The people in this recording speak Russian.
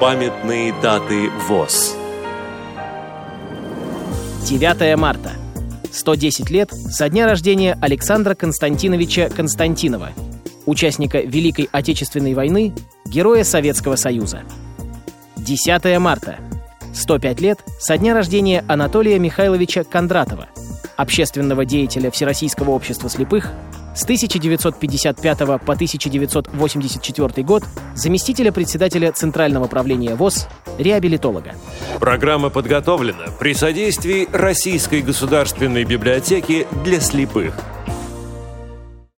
Памятные даты ВОЗ 9 марта. 110 лет со дня рождения Александра Константиновича Константинова, участника Великой Отечественной войны, героя Советского Союза. 10 марта. 105 лет со дня рождения Анатолия Михайловича Кондратова, общественного деятеля Всероссийского общества слепых, с 1955 по 1984 год заместителя председателя Центрального правления ВОЗ, реабилитолога. Программа подготовлена при содействии Российской государственной библиотеки для слепых.